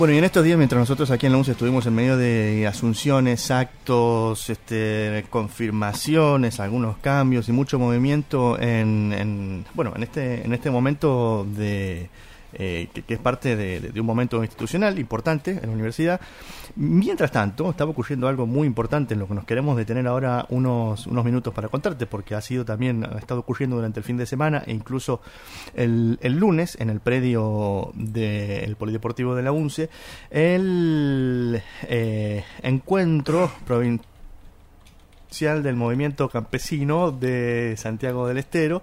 Bueno, y en estos días, mientras nosotros aquí en la UNCE estuvimos en medio de asunciones, actos, este, confirmaciones, algunos cambios y mucho movimiento en, en bueno, en este, en este momento de eh, que, es parte de, un momento institucional importante en la universidad. Mientras tanto, estaba ocurriendo algo muy importante en lo que nos queremos detener ahora unos, unos minutos para contarte, porque ha sido también, ha estado ocurriendo durante el fin de semana e incluso el, el lunes en el predio del Polideportivo de la UNCE, el eh, encuentro provincial del movimiento campesino de Santiago del Estero,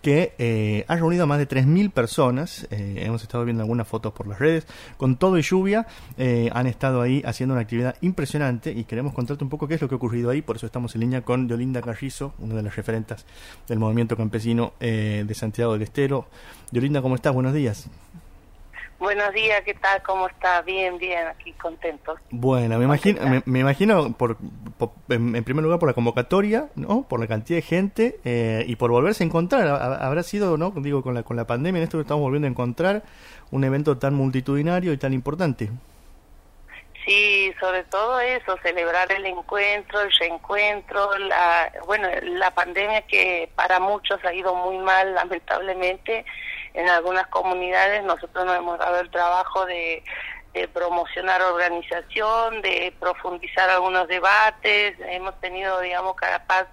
que eh, ha reunido a más de 3.000 personas. Eh, hemos estado viendo algunas fotos por las redes. Con todo y lluvia, eh, han estado ahí haciendo una actividad impresionante y queremos contarte un poco qué es lo que ha ocurrido ahí. Por eso estamos en línea con Yolinda Carrizo, una de las referentes del movimiento campesino de Santiago del Estero. Yolinda, ¿cómo estás? Buenos días. Buenos días, ¿qué tal? ¿Cómo está? Bien, bien, aquí contento. Bueno, me imagino, me, imagino por, en, primer lugar por la convocatoria, ¿no? Por la cantidad de gente eh, y por volverse a encontrar. Habrá sido, ¿no? Digo, con la, con la pandemia, en esto que estamos volviendo a encontrar, un evento tan multitudinario y tan importante. Sí, sobre todo eso, celebrar el encuentro, el reencuentro, la, bueno, la pandemia que para muchos ha ido muy mal, lamentablemente, en algunas comunidades nosotros nos hemos dado el trabajo de, promocionar organización, de profundizar algunos debates, hemos tenido, digamos, cada paz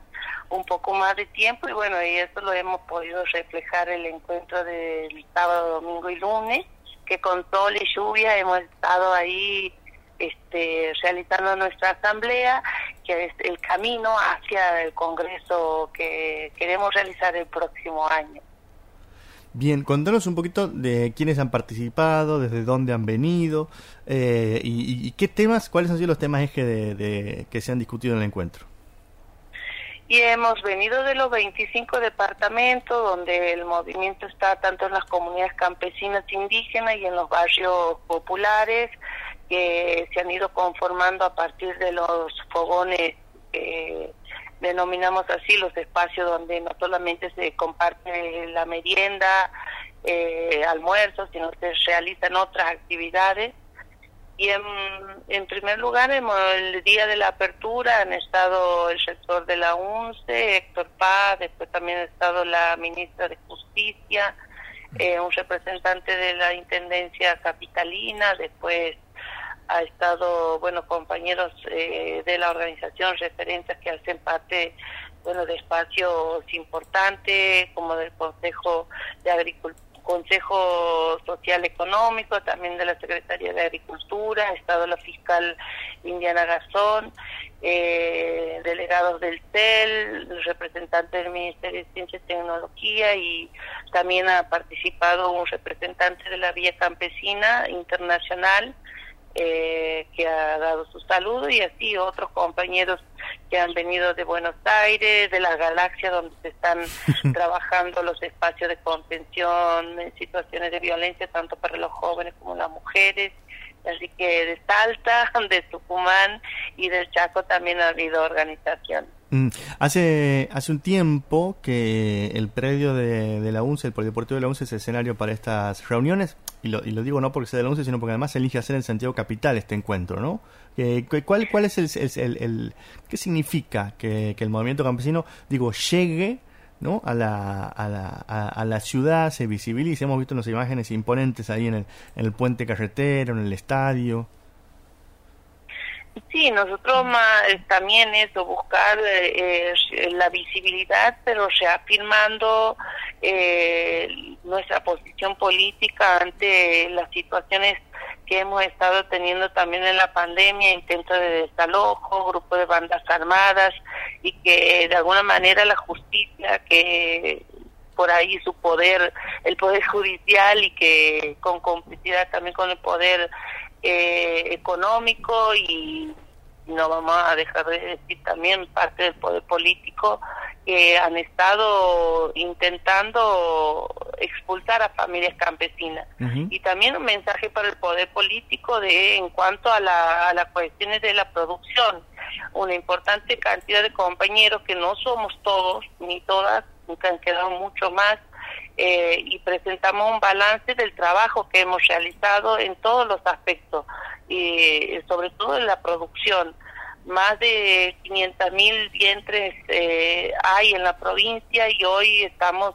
un poco más de tiempo y bueno, y eso lo hemos podido reflejar el encuentro del sábado, domingo y lunes, que con sol y lluvia hemos estado ahí este, realizando nuestra asamblea, que es el camino hacia el Congreso que queremos realizar el próximo año. Bien, contanos un poquito de quiénes han participado, desde dónde han venido eh, y, qué temas, cuáles han sido los temas eje de, que se han discutido en el encuentro. Y hemos venido de los 25 departamentos donde el movimiento está tanto en las comunidades campesinas indígenas y en los barrios populares que se han ido conformando a partir de los fogones eh, denominamos así los espacios donde no solamente se comparte la merienda, eh, almuerzos, sino se realizan otras actividades. Y en, en primer lugar, en el día de la apertura han estado el rector de la UNCE, Héctor Paz, después también ha estado la ministra de Justicia, eh, un representante de la Intendencia Capitalina, después ha estado, bueno, compañeros eh, de la organización, referentes que hacen parte, bueno, de espacios importantes, como del Consejo de Agricultura. Consejo Social Económico, también de la Secretaría de Agricultura, ha estado la fiscal Indiana Gazón, eh, delegados del CEL, representantes del Ministerio de Ciencia y Tecnología y también ha participado un representante de la Vía Campesina Internacional eh, que ha dado su saludo y así otros compañeros que han venido de Buenos Aires, de la galaxia donde se están trabajando los espacios de contención en situaciones de violencia tanto para los jóvenes como las mujeres. Así que de Salta, de Tucumán y del Chaco también ha habido organización. Mm, hace, hace un tiempo que el predio de, de la UNCE, el Polideportivo de la UNCE es escenario para estas reuniones y lo, y lo digo no porque sea de la UNCE, sino porque además elige hacer en Santiago Capital este encuentro, ¿no? Eh, ¿cuál, ¿Cuál es el, el, qué significa que, el movimiento campesino, digo, llegue ¿no? a, la, a, la, a, la ciudad, se visibilice? Hemos visto unas imágenes imponentes ahí en el, en el puente carretero, en el estadio. Sí, nosotros también eso, buscar eh, la visibilidad, pero reafirmando eh, nuestra posición política ante las situaciones que hemos estado teniendo también en la pandemia, intentos de desalojo, grupos de bandas armadas y que de alguna manera la justicia que por ahí su poder, el poder judicial y que con complicidad también con el poder eh, económico y no vamos a dejar de decir también parte del poder político que han estado intentando expulsar a familias campesinas. Y también un mensaje para el poder político de en cuanto a, la, a las cuestiones de la producción. Una importante cantidad de compañeros que no somos todos ni todas, nunca han quedado mucho más, eh, y presentamos un balance del trabajo que hemos realizado en todos los aspectos, y sobre todo en la producción. Más de 500.000 vientres eh, hay en la provincia y hoy estamos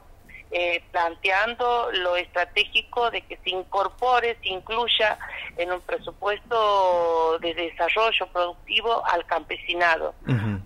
eh, planteando lo estratégico de que se incorpore, se incluya en un presupuesto de desarrollo productivo al campesinado,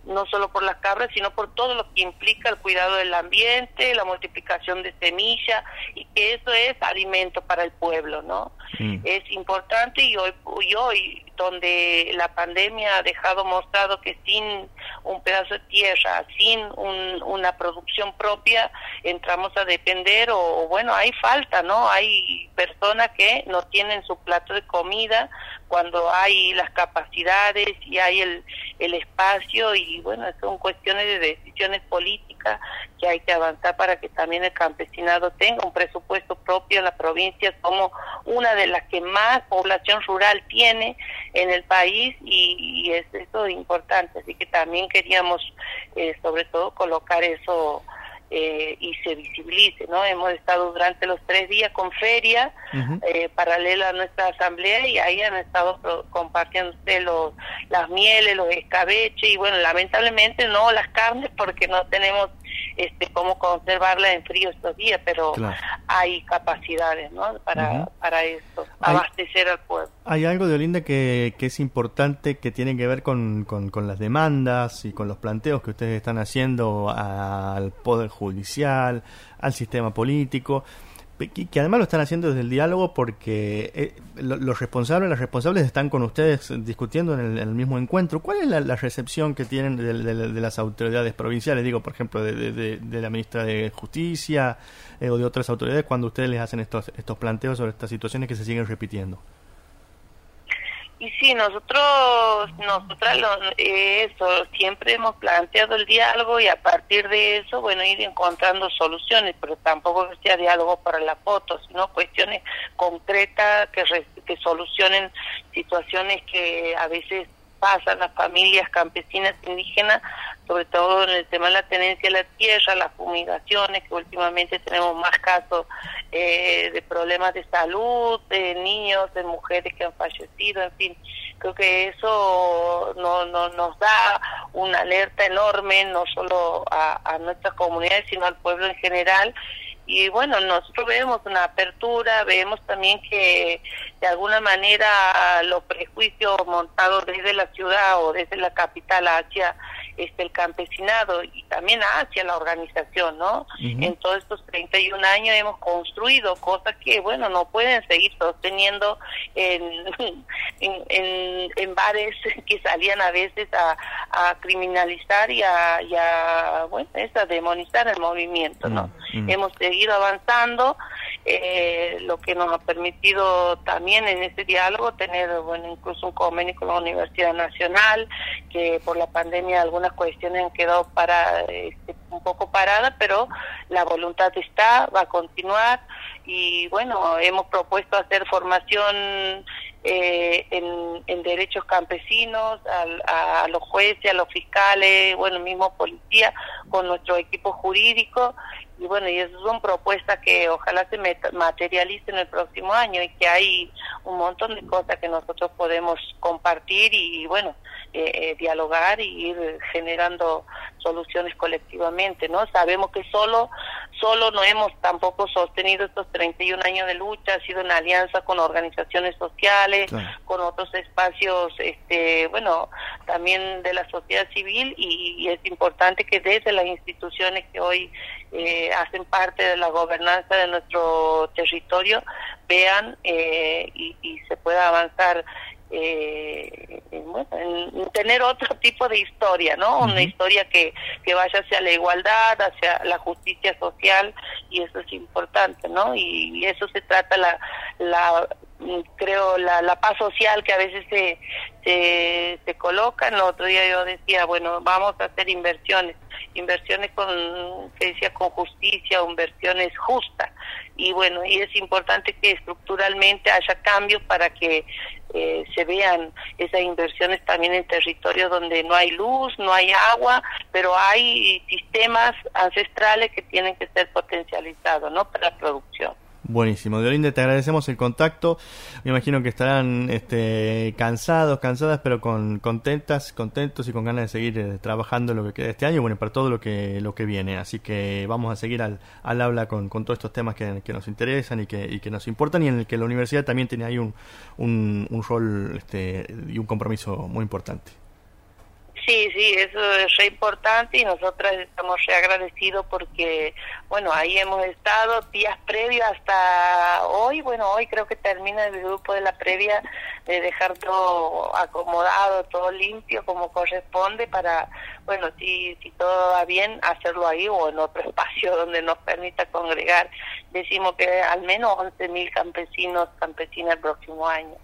no solo por las cabras, sino por todo lo que implica el cuidado del ambiente, la multiplicación de semillas y que eso es alimento para el pueblo, ¿no? Mm. Es importante y hoy, hoy donde la pandemia ha dejado mostrado que sin un pedazo de tierra, sin una producción propia, entramos a depender o, bueno, hay falta, ¿no? Hay personas que no tienen su plato de comida cuando hay las capacidades y hay el, el espacio y bueno, son cuestiones de decisiones políticas que hay que avanzar para que también el campesinado tenga un presupuesto propio en la provincia como una de las que más población rural tiene en el país y, es eso importante, así que también queríamos eh, sobre todo colocar eso eh, y se visibilice, ¿no? Hemos estado durante los tres días con feria eh, paralela a nuestra asamblea y ahí han estado compartiendo los, las mieles, los escabeches y bueno, lamentablemente no las carnes porque no tenemos este cómo conservarla en frío estos días, pero hay capacidades ¿no? para, para esto, abastecer al pueblo. Hay algo de Olinda que, que es importante que tiene que ver con, con, las demandas y con los planteos que ustedes están haciendo al Poder Judicial, al sistema político que además lo están haciendo desde el diálogo porque eh, los responsables, las responsables están con ustedes discutiendo en el, mismo encuentro. ¿Cuál es la, recepción que tienen de, las autoridades provinciales? Digo, por ejemplo, de, la ministra de Justicia eh, o de otras autoridades cuando ustedes les hacen estos, estos planteos sobre estas situaciones que se siguen repitiendo. Y sí, nosotros, nosotras eso, siempre hemos planteado el diálogo y a partir de eso, bueno, ir encontrando soluciones, pero tampoco que sea diálogo para la foto, sino cuestiones concretas que, que solucionen situaciones que a veces pasan las familias campesinas indígenas, sobre todo en el tema de la tenencia de la tierra, las fumigaciones, que últimamente tenemos más casos eh, de problemas de salud, de niños, de mujeres que han fallecido, en fin, creo que eso no, no, nos da una alerta enorme, no solo a nuestras comunidades, sino al pueblo en general, y bueno, nosotros vemos una apertura, vemos también que de alguna manera los prejuicios montados desde la ciudad o desde la capital hacia este el campesinado y también hacia la organización, ¿no? En todos estos 31 años hemos construido cosas que, bueno, no pueden seguir sosteniendo en, en, en, bares que salían a veces a, a criminalizar y a, y a, bueno, es a demonizar el movimiento, ¿no? Hemos seguido avanzando, eh, lo que nos ha permitido también en ese diálogo tener, bueno, incluso un convenio con la Universidad Nacional, que por la pandemia algunas cuestiones han quedado para este, un poco paradas, pero la voluntad está, va a continuar y bueno, hemos propuesto hacer formación eh, en, derechos campesinos, a, los jueces, a los fiscales, bueno, mismo policía, con nuestro equipo jurídico. Y bueno, y esas son propuestas que ojalá se materialicen el próximo año y que hay un montón de cosas que nosotros podemos compartir y bueno, eh, eh, dialogar y ir generando soluciones colectivamente, ¿no? Sabemos que solo solo no hemos tampoco sostenido estos 31 años de lucha, ha sido una alianza con organizaciones sociales, con otros espacios, este, bueno, también de la sociedad civil y, es importante que desde las instituciones que hoy eh, hacen parte de la gobernanza de nuestro territorio vean eh, y, y se pueda avanzar eh, en, tener otro tipo de historia, ¿no? Una historia que, que vaya hacia la igualdad, hacia la justicia social y eso es importante, ¿no? Y, eso se trata la, la creo, la, la paz social que a veces se, se, se coloca. El otro día yo decía, bueno, vamos a hacer inversiones, inversiones con, que decía, con justicia, inversiones justas. Y bueno, y es importante que estructuralmente haya cambios para que eh, se vean esas inversiones también en territorios donde no hay luz, no hay agua, pero hay sistemas ancestrales que tienen que ser potencializados, ¿no? Para la producción. Buenísimo, Deolinde, te agradecemos el contacto. Me imagino que estarán este, cansados, cansadas, pero con contentas, contentos y con ganas de seguir eh, trabajando lo que queda este año, bueno, para todo lo que lo que viene. Así que vamos a seguir al, al habla con, con todos estos temas que, que nos interesan y que, y que nos importan y en el que la universidad también tiene ahí un, un, un rol este, y un compromiso muy importante. Sí, sí, eso es re importante y nosotras estamos re agradecidos porque, bueno, ahí hemos estado días previos hasta hoy, bueno, hoy creo que termina el grupo de la previa de dejar todo acomodado, todo limpio como corresponde para, bueno, si, si todo va bien, hacerlo ahí o en otro espacio donde nos permita congregar. Decimos que al menos 11.000 campesinos, campesinas el próximo año.